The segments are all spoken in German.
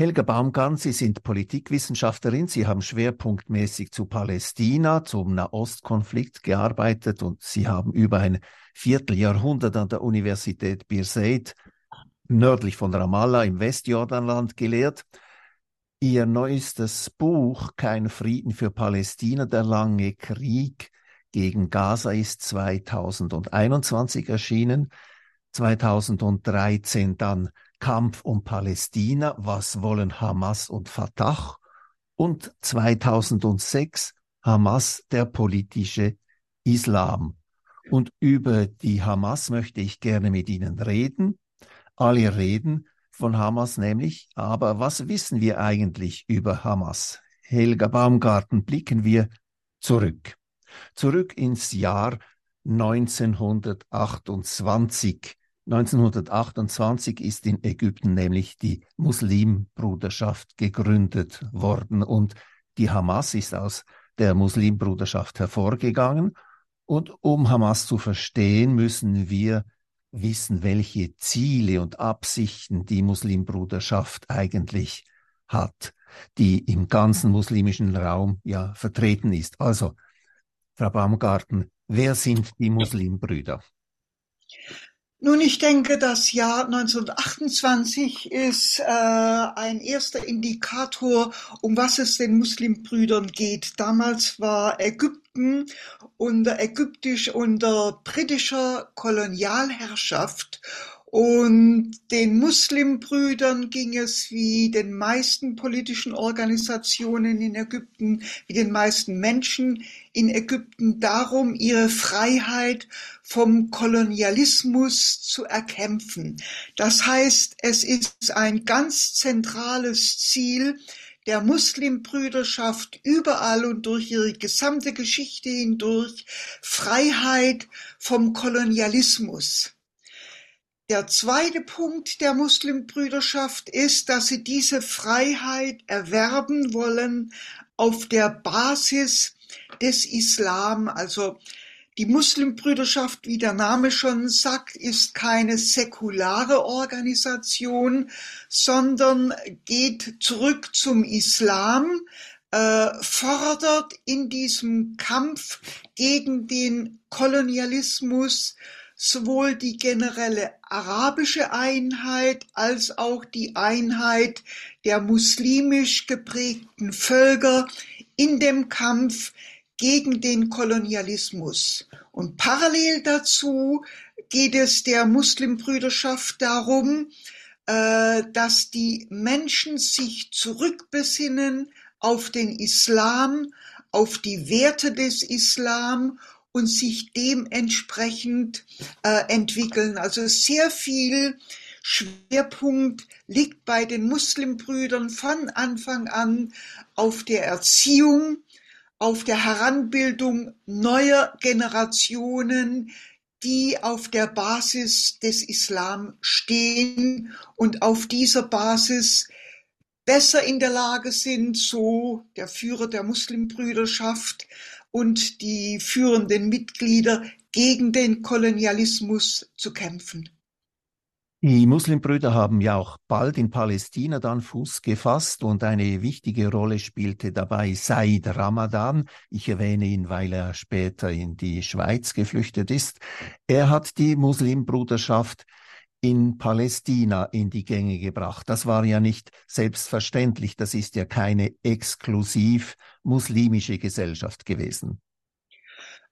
Helga Baumgarten, Sie sind Politikwissenschaftlerin. Sie haben schwerpunktmäßig zu Palästina, zum Nahostkonflikt gearbeitet und Sie haben über ein Vierteljahrhundert an der Universität Birzeit nördlich von Ramallah im Westjordanland gelehrt. Ihr neuestes Buch Kein Frieden für Palästina, der lange Krieg gegen Gaza ist 2021 erschienen, 2013 dann Kampf um Palästina, was wollen Hamas und Fatah und 2006 Hamas, der politische Islam. Und über die Hamas möchte ich gerne mit Ihnen reden. Alle reden von Hamas nämlich, aber was wissen wir eigentlich über Hamas? Helga Baumgarten, blicken wir zurück. Zurück ins Jahr 1928. 1928 ist in Ägypten nämlich die Muslimbruderschaft gegründet worden und die Hamas ist aus der Muslimbruderschaft hervorgegangen. Und um Hamas zu verstehen, müssen wir wissen, welche Ziele und Absichten die Muslimbruderschaft eigentlich hat, die im ganzen muslimischen Raum ja vertreten ist. Also, Frau Baumgarten, wer sind die Muslimbrüder? Nun, ich denke, das Jahr 1928 ist äh, ein erster Indikator, um was es den Muslimbrüdern geht. Damals war Ägypten unter ägyptisch unter britischer Kolonialherrschaft und den Muslimbrüdern ging es wie den meisten politischen Organisationen in Ägypten, wie den meisten Menschen in Ägypten darum, ihre Freiheit vom Kolonialismus zu erkämpfen. Das heißt, es ist ein ganz zentrales Ziel, der Muslimbrüderschaft überall und durch ihre gesamte Geschichte hindurch Freiheit vom Kolonialismus. Der zweite Punkt der Muslimbrüderschaft ist, dass sie diese Freiheit erwerben wollen auf der Basis des Islam. Also die Muslimbrüderschaft, wie der Name schon sagt, ist keine säkulare Organisation, sondern geht zurück zum Islam, äh, fordert in diesem Kampf gegen den Kolonialismus sowohl die generelle arabische Einheit als auch die Einheit der muslimisch geprägten Völker in dem Kampf gegen den Kolonialismus. Und parallel dazu geht es der Muslimbrüderschaft darum, äh, dass die Menschen sich zurückbesinnen auf den Islam, auf die Werte des Islam und sich dementsprechend äh, entwickeln. Also sehr viel Schwerpunkt liegt bei den Muslimbrüdern von Anfang an auf der Erziehung, auf der Heranbildung neuer Generationen, die auf der Basis des Islam stehen und auf dieser Basis besser in der Lage sind, so der Führer der Muslimbrüderschaft, und die führenden Mitglieder gegen den Kolonialismus zu kämpfen. Die Muslimbrüder haben ja auch bald in Palästina dann Fuß gefasst und eine wichtige Rolle spielte dabei Said Ramadan. Ich erwähne ihn, weil er später in die Schweiz geflüchtet ist. Er hat die Muslimbruderschaft in Palästina in die Gänge gebracht. Das war ja nicht selbstverständlich. Das ist ja keine exklusiv muslimische Gesellschaft gewesen.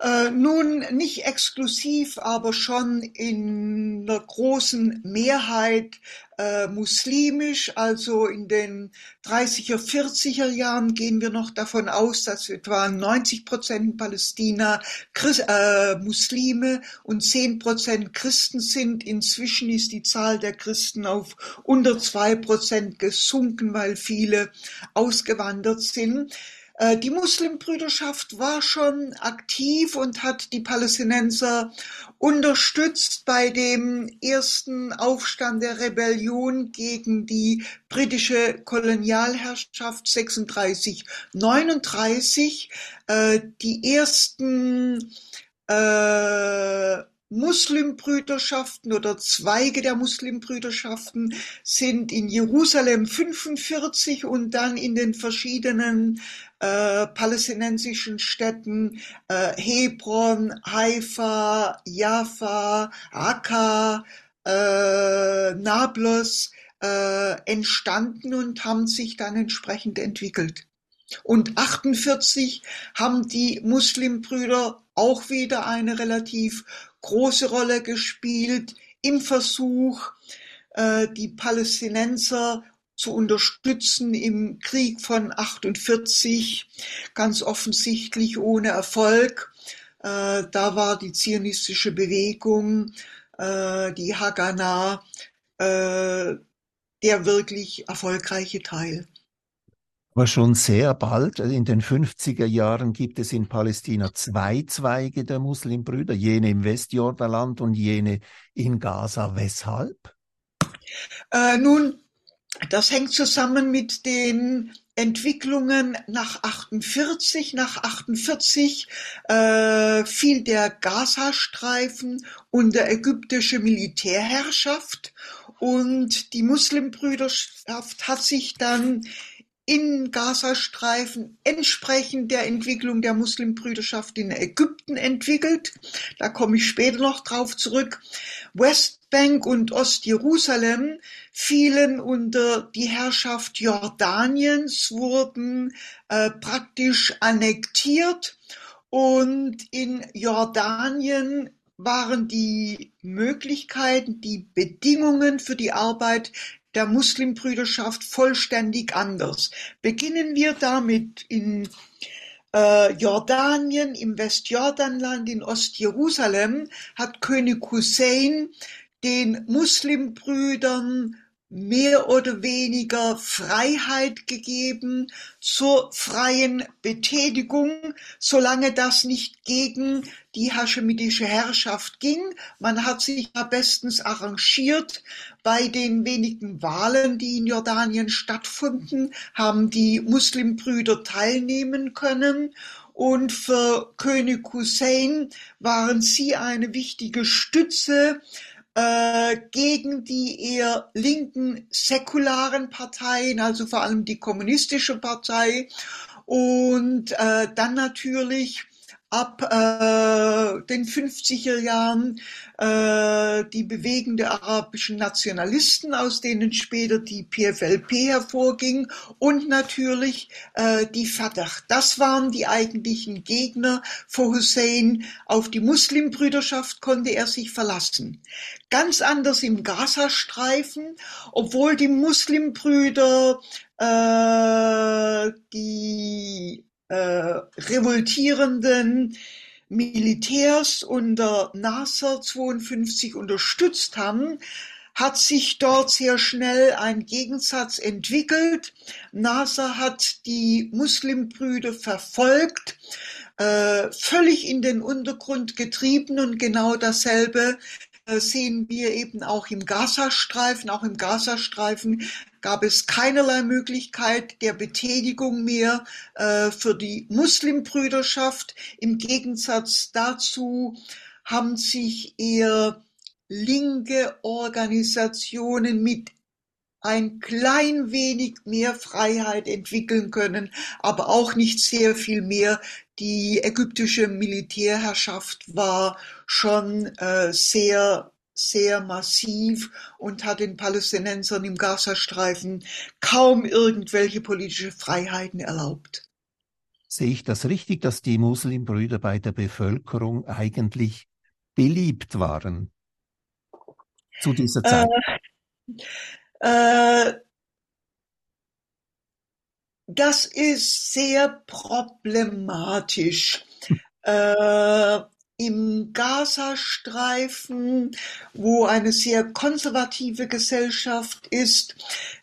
Äh, nun nicht exklusiv, aber schon in einer großen Mehrheit äh, muslimisch. Also in den 30er, 40er Jahren gehen wir noch davon aus, dass etwa 90 Prozent Palästina Christ, äh, Muslime und 10 Prozent Christen sind. Inzwischen ist die Zahl der Christen auf unter zwei Prozent gesunken, weil viele ausgewandert sind. Äh, die Muslimbrüderschaft war schon aktiv und hat die Palästinenser unterstützt bei dem ersten Aufstand der Rebellion gegen die britische Kolonialherrschaft 36, 39. Äh, die ersten äh, Muslimbrüderschaften oder Zweige der Muslimbrüderschaften sind in Jerusalem 45 und dann in den verschiedenen äh, palästinensischen Städten äh, Hebron, Haifa, Jaffa, Akka, äh, Nablus äh, entstanden und haben sich dann entsprechend entwickelt. Und 48 haben die Muslimbrüder auch wieder eine relativ große Rolle gespielt im Versuch, äh, die Palästinenser zu unterstützen im Krieg von 48, ganz offensichtlich ohne Erfolg. Äh, da war die zionistische Bewegung, äh, die Haganah, der wirklich erfolgreiche Teil. Aber schon sehr bald, in den 50er Jahren, gibt es in Palästina zwei Zweige der Muslimbrüder, jene im Westjordanland und jene in Gaza. Weshalb? Äh, nun, das hängt zusammen mit den Entwicklungen nach 48. Nach 48 äh, fiel der Gazastreifen unter ägyptische Militärherrschaft und die Muslimbrüderschaft hat sich dann in Gazastreifen entsprechend der Entwicklung der Muslimbrüderschaft in Ägypten entwickelt. Da komme ich später noch drauf zurück. Westbank und Ostjerusalem fielen unter die Herrschaft Jordaniens, wurden äh, praktisch annektiert und in Jordanien waren die Möglichkeiten, die Bedingungen für die Arbeit der Muslimbrüderschaft vollständig anders. Beginnen wir damit in äh, Jordanien, im Westjordanland, in Ostjerusalem hat König Hussein den Muslimbrüdern mehr oder weniger Freiheit gegeben zur freien Betätigung, solange das nicht gegen die haschemitische Herrschaft ging. Man hat sich da bestens arrangiert. Bei den wenigen Wahlen, die in Jordanien stattfanden, haben die Muslimbrüder teilnehmen können. Und für König Hussein waren sie eine wichtige Stütze äh, gegen die eher linken säkularen Parteien, also vor allem die kommunistische Partei. Und äh, dann natürlich ab äh, den 50er Jahren äh, die Bewegung der arabischen Nationalisten, aus denen später die PFLP hervorging und natürlich äh, die Fatah. Das waren die eigentlichen Gegner vor Hussein. Auf die Muslimbrüderschaft konnte er sich verlassen. Ganz anders im Gazastreifen, obwohl die Muslimbrüder äh, die äh, revoltierenden Militärs unter Nasser 52 unterstützt haben, hat sich dort sehr schnell ein Gegensatz entwickelt. Nasser hat die Muslimbrüder verfolgt, äh, völlig in den Untergrund getrieben und genau dasselbe äh, sehen wir eben auch im Gazastreifen. Auch im Gazastreifen gab es keinerlei Möglichkeit der Betätigung mehr äh, für die Muslimbrüderschaft. Im Gegensatz dazu haben sich eher linke Organisationen mit ein klein wenig mehr Freiheit entwickeln können, aber auch nicht sehr viel mehr. Die ägyptische Militärherrschaft war schon äh, sehr sehr massiv und hat den Palästinensern im Gazastreifen kaum irgendwelche politische Freiheiten erlaubt. Sehe ich das richtig, dass die Muslimbrüder bei der Bevölkerung eigentlich beliebt waren zu dieser Zeit? Äh, äh, das ist sehr problematisch. äh, im Gazastreifen, wo eine sehr konservative Gesellschaft ist,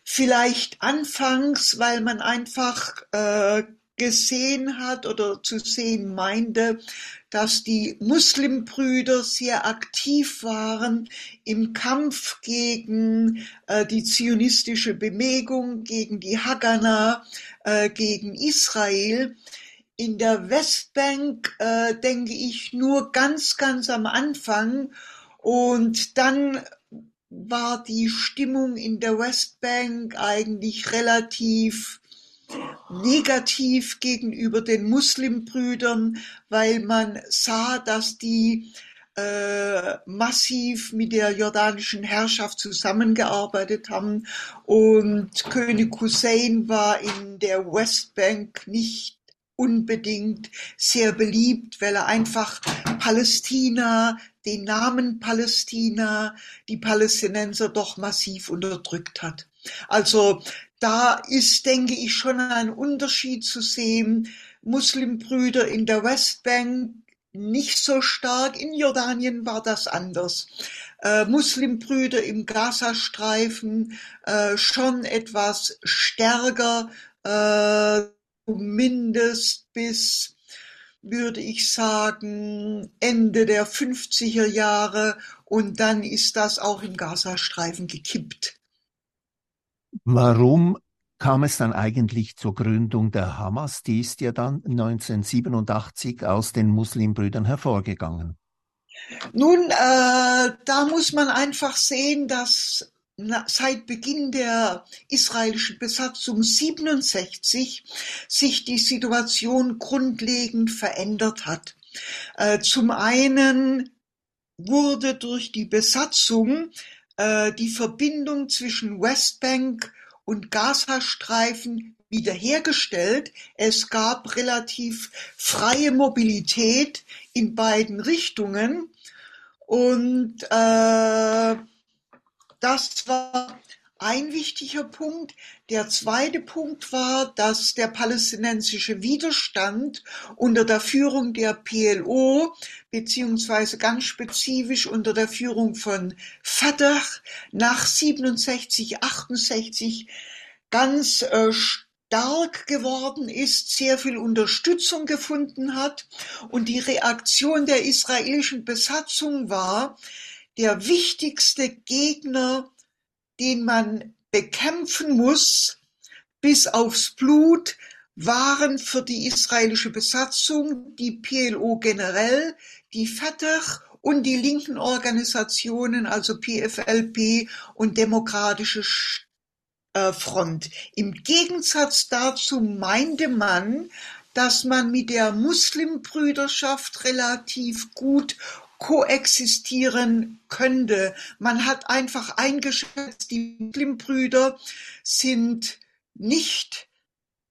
vielleicht anfangs, weil man einfach äh, gesehen hat oder zu sehen meinte, dass die Muslimbrüder sehr aktiv waren im Kampf gegen äh, die zionistische Bewegung, gegen die Haganah, äh, gegen Israel. In der Westbank äh, denke ich nur ganz, ganz am Anfang. Und dann war die Stimmung in der Westbank eigentlich relativ negativ gegenüber den Muslimbrüdern, weil man sah, dass die äh, massiv mit der jordanischen Herrschaft zusammengearbeitet haben. Und König Hussein war in der Westbank nicht unbedingt sehr beliebt, weil er einfach Palästina, den Namen Palästina, die Palästinenser doch massiv unterdrückt hat. Also da ist, denke ich, schon ein Unterschied zu sehen. Muslimbrüder in der Westbank nicht so stark. In Jordanien war das anders. Äh, Muslimbrüder im Gazastreifen äh, schon etwas stärker, äh, zumindest bis würde ich sagen, Ende der 50er Jahre und dann ist das auch im Gazastreifen gekippt. Warum kam es dann eigentlich zur Gründung der Hamas? Die ist ja dann 1987 aus den Muslimbrüdern hervorgegangen. Nun, äh, da muss man einfach sehen, dass seit Beginn der israelischen Besatzung 67 sich die Situation grundlegend verändert hat. Äh, zum einen wurde durch die Besatzung äh, die Verbindung zwischen Westbank und Gazastreifen wiederhergestellt. Es gab relativ freie Mobilität in beiden Richtungen und äh, das war ein wichtiger Punkt. Der zweite Punkt war, dass der palästinensische Widerstand unter der Führung der PLO beziehungsweise ganz spezifisch unter der Führung von Fatah nach 67, 68 ganz äh, stark geworden ist, sehr viel Unterstützung gefunden hat und die Reaktion der israelischen Besatzung war, der wichtigste Gegner den man bekämpfen muss, bis aufs Blut, waren für die israelische Besatzung die PLO generell, die Fatah und die linken Organisationen, also PFLP und Demokratische äh, Front. Im Gegensatz dazu meinte man, dass man mit der Muslimbrüderschaft relativ gut koexistieren könnte. Man hat einfach eingeschätzt, die Muslimbrüder sind nicht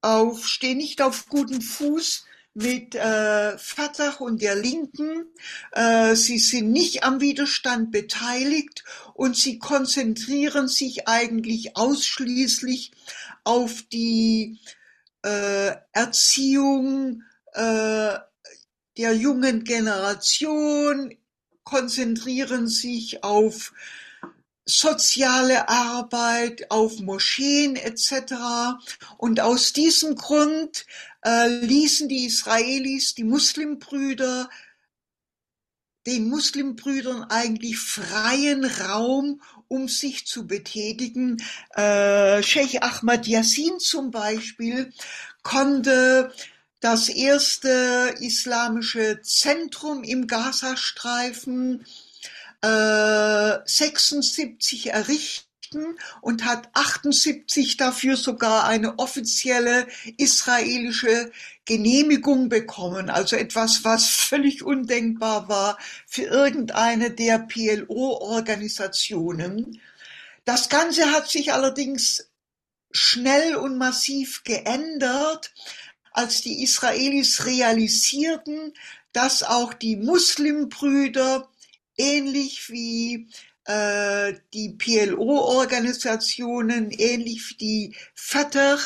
auf, stehen nicht auf guten Fuß mit äh, Fatah und der Linken. Äh, sie sind nicht am Widerstand beteiligt und sie konzentrieren sich eigentlich ausschließlich auf die äh, Erziehung äh, der jungen Generation, konzentrieren sich auf soziale Arbeit, auf Moscheen etc. Und aus diesem Grund äh, ließen die Israelis die Muslimbrüder den Muslimbrüdern eigentlich freien Raum, um sich zu betätigen. Äh, Sheikh Ahmad Yassin zum Beispiel konnte das erste islamische Zentrum im Gazastreifen äh, 76 errichten und hat 78 dafür sogar eine offizielle israelische Genehmigung bekommen. Also etwas, was völlig undenkbar war für irgendeine der PLO-Organisationen. Das Ganze hat sich allerdings schnell und massiv geändert als die Israelis realisierten, dass auch die Muslimbrüder ähnlich wie äh, die PLO-Organisationen, ähnlich wie die Fatah,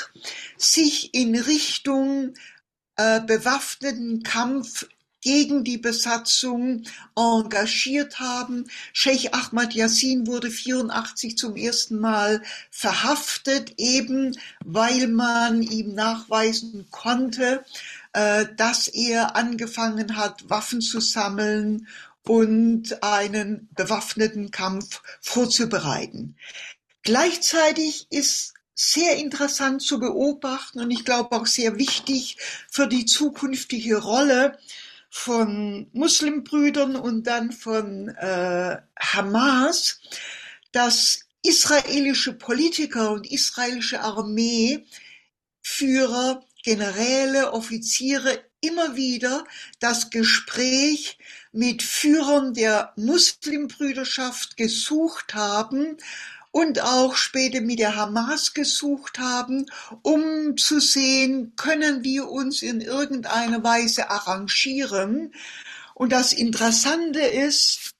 sich in Richtung äh, bewaffneten Kampf gegen die Besatzung engagiert haben. Sheikh Ahmad Yassin wurde 84 zum ersten Mal verhaftet, eben weil man ihm nachweisen konnte, äh, dass er angefangen hat, Waffen zu sammeln und einen bewaffneten Kampf vorzubereiten. Gleichzeitig ist sehr interessant zu beobachten und ich glaube auch sehr wichtig für die zukünftige Rolle von Muslimbrüdern und dann von äh, Hamas, dass israelische Politiker und israelische Armeeführer, Generäle, Offiziere immer wieder das Gespräch mit Führern der Muslimbrüderschaft gesucht haben und auch später mit der Hamas gesucht haben, um zu sehen, können wir uns in irgendeiner Weise arrangieren. Und das Interessante ist,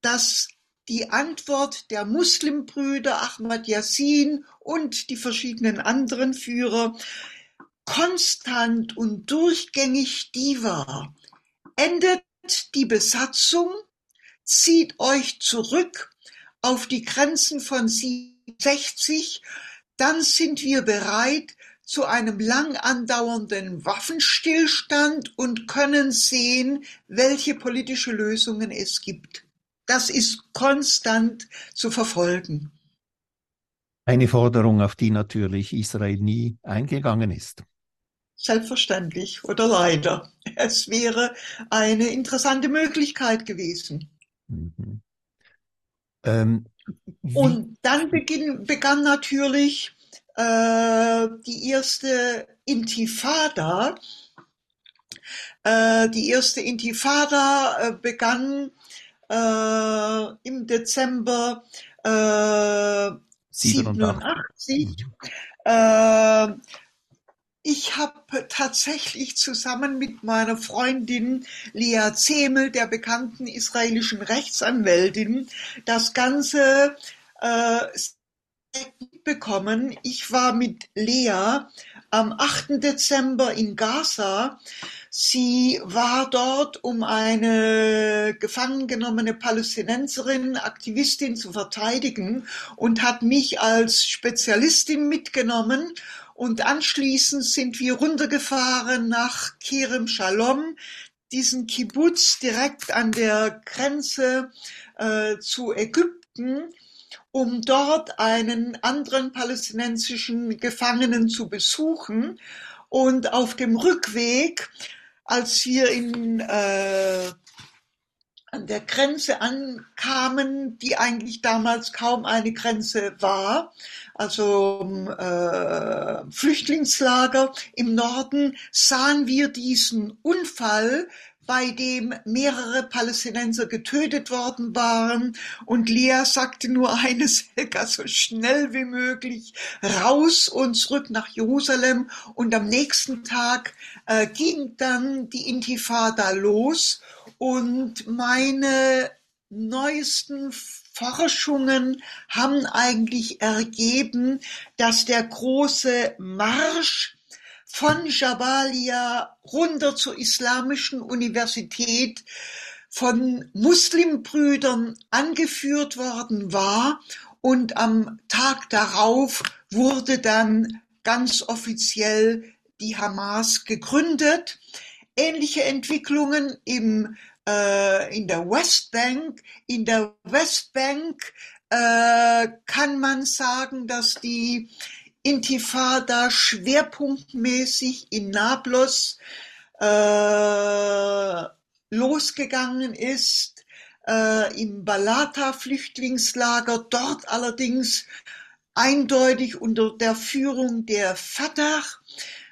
dass die Antwort der Muslimbrüder Ahmad Yassin und die verschiedenen anderen Führer konstant und durchgängig die war. Endet die Besatzung, zieht euch zurück auf die Grenzen von 67, dann sind wir bereit zu einem lang andauernden Waffenstillstand und können sehen, welche politische Lösungen es gibt. Das ist konstant zu verfolgen. Eine Forderung, auf die natürlich Israel nie eingegangen ist. Selbstverständlich oder leider. Es wäre eine interessante Möglichkeit gewesen. Mhm. Ähm, Und dann beginn, begann natürlich äh, die erste Intifada. Äh, die erste Intifada äh, begann äh, im Dezember 87. Äh, ich habe tatsächlich zusammen mit meiner Freundin Lea Zemel, der bekannten israelischen Rechtsanwältin, das Ganze äh, bekommen. Ich war mit Lea am 8. Dezember in Gaza. Sie war dort, um eine gefangen genommene Palästinenserin, Aktivistin zu verteidigen und hat mich als Spezialistin mitgenommen und anschließend sind wir runtergefahren nach Kerem Shalom, diesen Kibbutz direkt an der Grenze äh, zu Ägypten, um dort einen anderen palästinensischen Gefangenen zu besuchen. Und auf dem Rückweg, als wir in äh, an der Grenze ankamen, die eigentlich damals kaum eine Grenze war, also äh, Flüchtlingslager im Norden, sahen wir diesen Unfall, bei dem mehrere Palästinenser getötet worden waren. Und Lea sagte nur eines, Helga, so schnell wie möglich raus und zurück nach Jerusalem. Und am nächsten Tag äh, ging dann die Intifada los und meine neuesten Forschungen haben eigentlich ergeben, dass der große Marsch von Jabalia runter zur Islamischen Universität von Muslimbrüdern angeführt worden war und am Tag darauf wurde dann ganz offiziell die Hamas gegründet. Ähnliche Entwicklungen im in der Westbank. In der Westbank äh, kann man sagen, dass die Intifada schwerpunktmäßig in Nablus äh, losgegangen ist, äh, im Balata-Flüchtlingslager, dort allerdings eindeutig unter der Führung der Fatah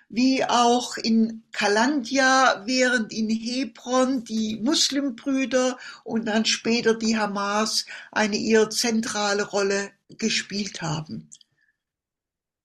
wie auch in Kalandia, während in Hebron die Muslimbrüder und dann später die Hamas eine eher zentrale Rolle gespielt haben.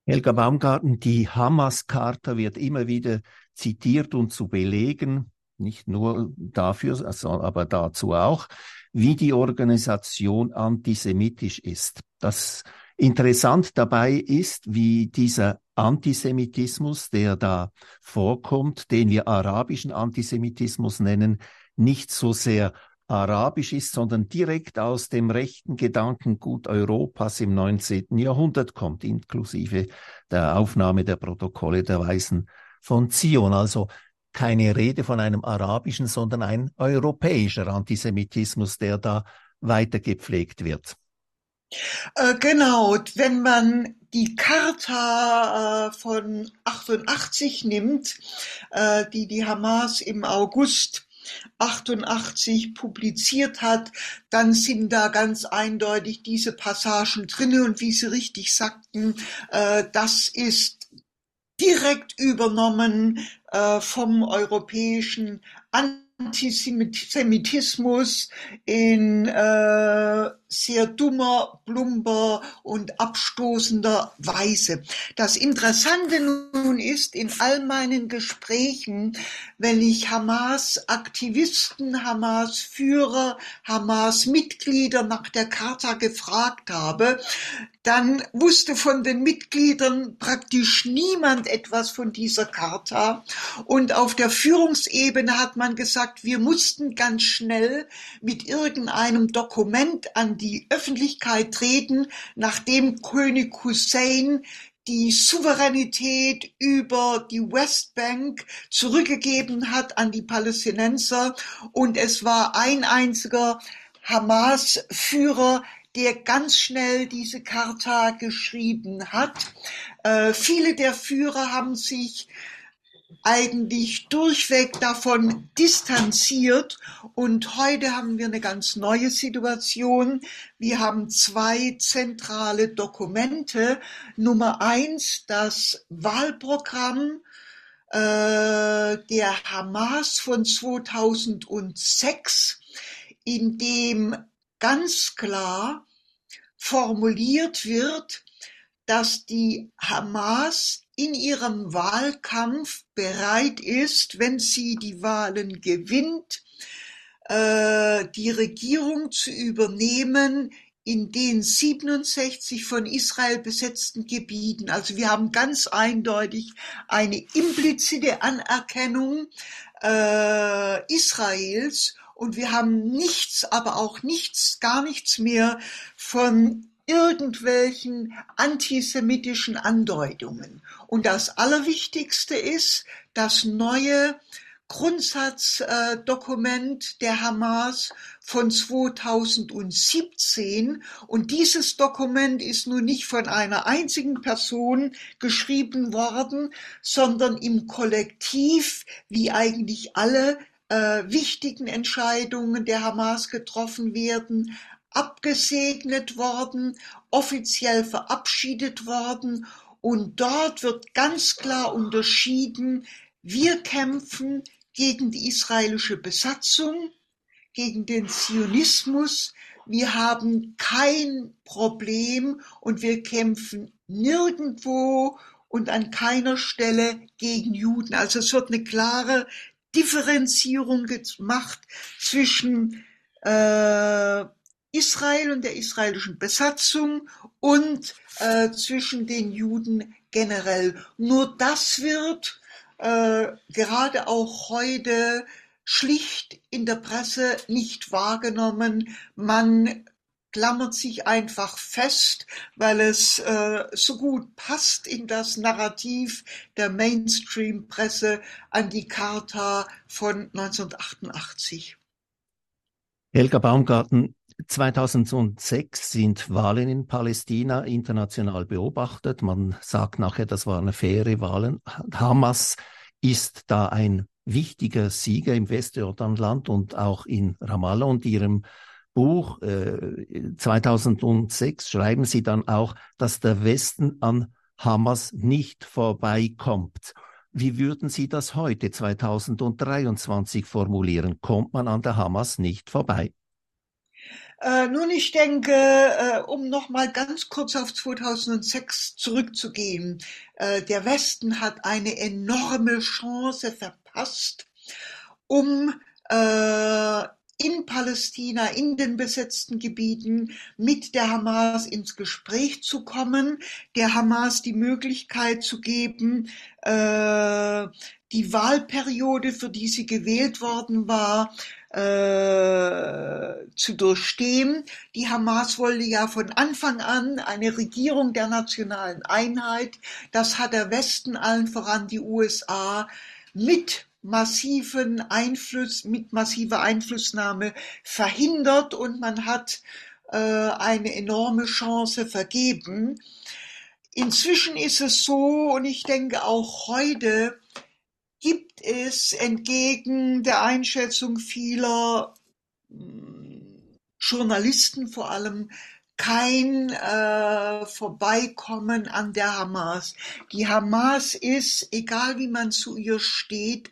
Helga Baumgarten, die Hamas-Charta wird immer wieder zitiert und zu belegen, nicht nur dafür, aber dazu auch, wie die Organisation antisemitisch ist. Das Interessant dabei ist, wie dieser Antisemitismus, der da vorkommt, den wir arabischen Antisemitismus nennen, nicht so sehr arabisch ist, sondern direkt aus dem rechten Gedankengut Europas im 19. Jahrhundert kommt, inklusive der Aufnahme der Protokolle der Weisen von Zion. Also keine Rede von einem arabischen, sondern ein europäischer Antisemitismus, der da weiter gepflegt wird. Äh, genau, wenn man die Charta äh, von 88 nimmt, äh, die die Hamas im August 88 publiziert hat, dann sind da ganz eindeutig diese Passagen drinne. Und wie Sie richtig sagten, das ist direkt übernommen vom europäischen Antisemitismus in sehr dummer, plumper und abstoßender Weise. Das Interessante nun ist, in all meinen Gesprächen, wenn ich Hamas-Aktivisten, Hamas-Führer, Hamas-Mitglieder nach der Charta gefragt habe, dann wusste von den Mitgliedern praktisch niemand etwas von dieser Charta. Und auf der Führungsebene hat man gesagt, wir mussten ganz schnell mit irgendeinem Dokument an die Öffentlichkeit treten, nachdem König Hussein die Souveränität über die Westbank zurückgegeben hat an die Palästinenser und es war ein einziger Hamas-Führer, der ganz schnell diese Charta geschrieben hat. Äh, viele der Führer haben sich eigentlich durchweg davon distanziert. Und heute haben wir eine ganz neue Situation. Wir haben zwei zentrale Dokumente. Nummer eins, das Wahlprogramm äh, der Hamas von 2006, in dem ganz klar formuliert wird, dass die Hamas in ihrem Wahlkampf bereit ist, wenn sie die Wahlen gewinnt, äh, die Regierung zu übernehmen in den 67 von Israel besetzten Gebieten. Also wir haben ganz eindeutig eine implizite Anerkennung äh, Israels und wir haben nichts, aber auch nichts, gar nichts mehr von irgendwelchen antisemitischen Andeutungen. Und das Allerwichtigste ist das neue Grundsatzdokument der Hamas von 2017 und dieses Dokument ist nun nicht von einer einzigen Person geschrieben worden, sondern im Kollektiv, wie eigentlich alle äh, wichtigen Entscheidungen der Hamas getroffen werden, abgesegnet worden, offiziell verabschiedet worden und dort wird ganz klar unterschieden, wir kämpfen gegen die israelische Besatzung, gegen den Zionismus, wir haben kein Problem und wir kämpfen nirgendwo und an keiner Stelle gegen Juden. Also es wird eine klare Differenzierung gemacht zwischen äh, Israel und der israelischen Besatzung und äh, zwischen den Juden generell. Nur das wird äh, gerade auch heute schlicht in der Presse nicht wahrgenommen. Man klammert sich einfach fest, weil es äh, so gut passt in das Narrativ der Mainstream-Presse an die Charta von 1988. Helga Baumgarten, 2006 sind Wahlen in Palästina international beobachtet. Man sagt nachher, das waren faire Wahlen. Hamas ist da ein wichtiger Sieger im Westjordanland und auch in Ramallah und ihrem Buch äh, 2006 schreiben sie dann auch, dass der Westen an Hamas nicht vorbeikommt. Wie würden Sie das heute 2023 formulieren? Kommt man an der Hamas nicht vorbei? Äh, nun, ich denke, äh, um noch mal ganz kurz auf 2006 zurückzugehen, äh, der Westen hat eine enorme Chance verpasst, um äh, in Palästina, in den besetzten Gebieten mit der Hamas ins Gespräch zu kommen, der Hamas die Möglichkeit zu geben, äh, die Wahlperiode, für die sie gewählt worden war, äh, zu durchstehen. Die Hamas wollte ja von Anfang an eine Regierung der nationalen Einheit. Das hat der Westen, allen voran die USA, mit massiven Einfluss, mit massiver Einflussnahme verhindert und man hat äh, eine enorme Chance vergeben. Inzwischen ist es so, und ich denke auch heute gibt es entgegen der Einschätzung vieler hm, Journalisten vor allem kein äh, Vorbeikommen an der Hamas. Die Hamas ist, egal wie man zu ihr steht,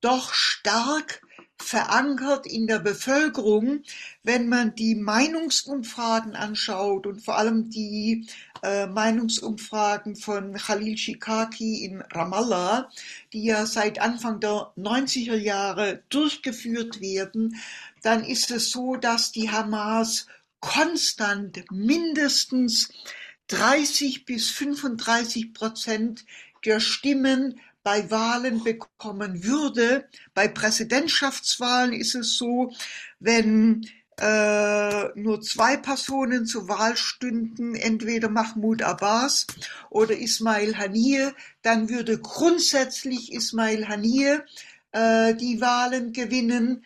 doch stark verankert in der Bevölkerung, wenn man die Meinungsumfragen anschaut und vor allem die äh, Meinungsumfragen von Khalil Shikaki in Ramallah, die ja seit Anfang der 90er Jahre durchgeführt werden, dann ist es so, dass die Hamas konstant mindestens 30 bis 35 Prozent der Stimmen bei Wahlen bekommen würde. Bei Präsidentschaftswahlen ist es so, wenn äh, nur zwei Personen zur Wahl stünden, entweder Mahmoud Abbas oder Ismail Haniyeh, dann würde grundsätzlich Ismail Haniyeh äh, die Wahlen gewinnen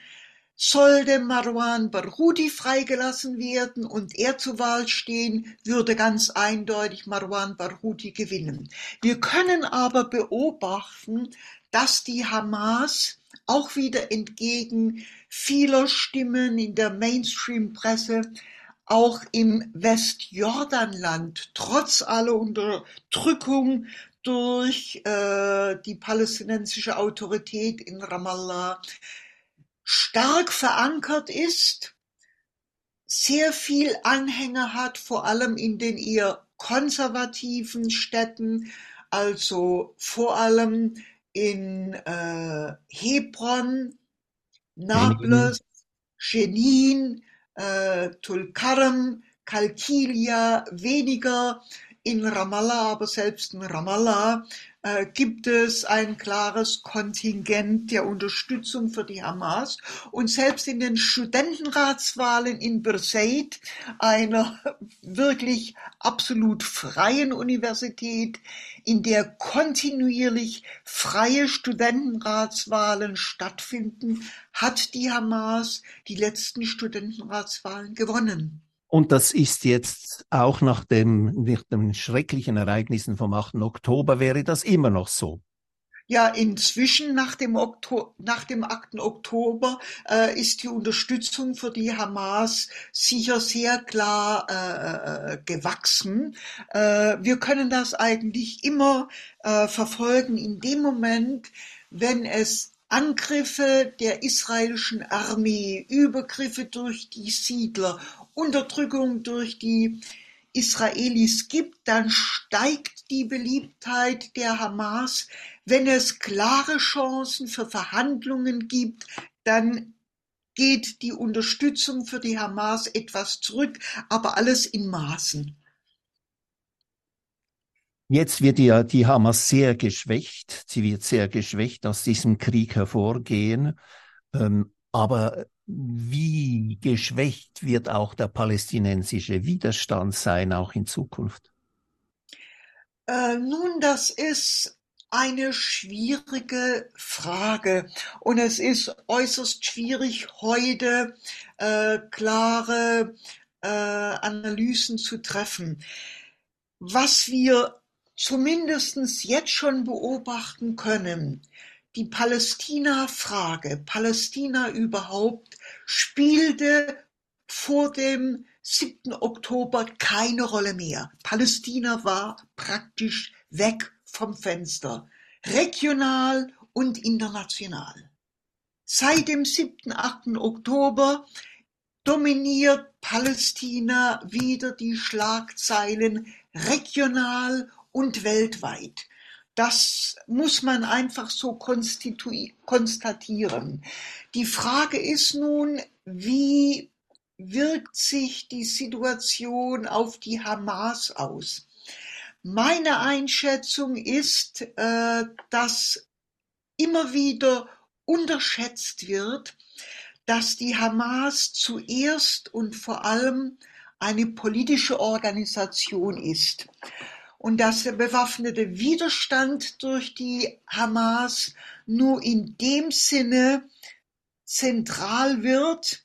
sollte Marwan Barghouti freigelassen werden und er zur Wahl stehen, würde ganz eindeutig Marwan Barghouti gewinnen. Wir können aber beobachten, dass die Hamas auch wieder entgegen vieler Stimmen in der Mainstream-Presse auch im Westjordanland trotz aller Unterdrückung durch äh, die palästinensische Autorität in Ramallah stark verankert ist, sehr viel Anhänger hat, vor allem in den eher konservativen Städten, also vor allem in äh, Hebron, Nablus, Jenin, äh, Tulkarm, Kalkilia, weniger in Ramallah, aber selbst in Ramallah gibt es ein klares Kontingent der Unterstützung für die Hamas. Und selbst in den Studentenratswahlen in Bursaid, einer wirklich absolut freien Universität, in der kontinuierlich freie Studentenratswahlen stattfinden, hat die Hamas die letzten Studentenratswahlen gewonnen. Und das ist jetzt auch nach, dem, nach den schrecklichen Ereignissen vom 8. Oktober wäre das immer noch so. Ja, inzwischen nach dem, Okto nach dem 8. Oktober äh, ist die Unterstützung für die Hamas sicher sehr klar äh, äh gewachsen. Äh, wir können das eigentlich immer äh, verfolgen in dem Moment, wenn es Angriffe der israelischen Armee, Übergriffe durch die Siedler Unterdrückung durch die Israelis gibt, dann steigt die Beliebtheit der Hamas. Wenn es klare Chancen für Verhandlungen gibt, dann geht die Unterstützung für die Hamas etwas zurück, aber alles in Maßen. Jetzt wird ja die Hamas sehr geschwächt. Sie wird sehr geschwächt aus diesem Krieg hervorgehen. Ähm, aber wie geschwächt wird auch der palästinensische Widerstand sein, auch in Zukunft? Äh, nun, das ist eine schwierige Frage und es ist äußerst schwierig, heute äh, klare äh, Analysen zu treffen. Was wir zumindest jetzt schon beobachten können, die Palästina-Frage, Palästina überhaupt, spielte vor dem 7. Oktober keine Rolle mehr. Palästina war praktisch weg vom Fenster, regional und international. Seit dem 7. 8. Oktober dominiert Palästina wieder die Schlagzeilen regional und weltweit. Das muss man einfach so konstatieren. Die Frage ist nun, wie wirkt sich die Situation auf die Hamas aus? Meine Einschätzung ist, äh, dass immer wieder unterschätzt wird, dass die Hamas zuerst und vor allem eine politische Organisation ist und dass der bewaffnete Widerstand durch die Hamas nur in dem Sinne zentral wird,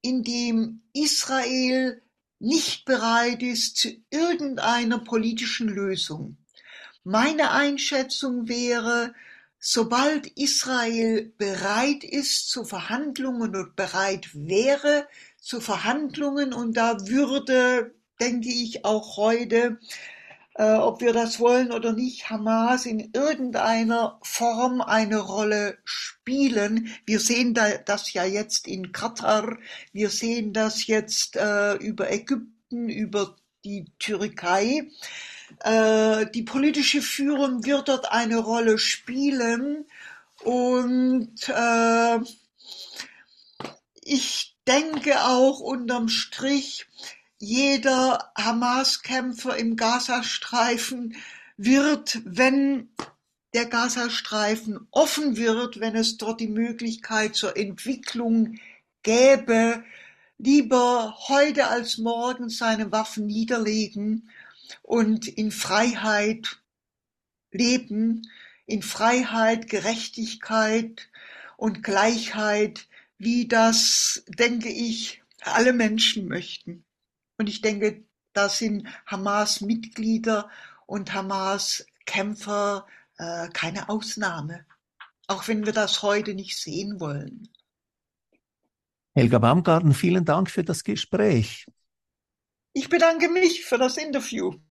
in dem Israel nicht bereit ist zu irgendeiner politischen Lösung. Meine Einschätzung wäre, sobald Israel bereit ist zu Verhandlungen und bereit wäre zu Verhandlungen, und da würde, denke ich, auch heute äh, ob wir das wollen oder nicht, Hamas in irgendeiner Form eine Rolle spielen. Wir sehen da, das ja jetzt in Katar, wir sehen das jetzt äh, über Ägypten, über die Türkei. Äh, die politische Führung wird dort eine Rolle spielen und äh, ich denke auch unterm Strich, jeder Hamas-Kämpfer im Gazastreifen wird, wenn der Gazastreifen offen wird, wenn es dort die Möglichkeit zur Entwicklung gäbe, lieber heute als morgen seine Waffen niederlegen und in Freiheit leben, in Freiheit, Gerechtigkeit und Gleichheit, wie das, denke ich, alle Menschen möchten. Und ich denke, da sind Hamas-Mitglieder und Hamas-Kämpfer äh, keine Ausnahme, auch wenn wir das heute nicht sehen wollen. Helga Baumgarten, vielen Dank für das Gespräch. Ich bedanke mich für das Interview.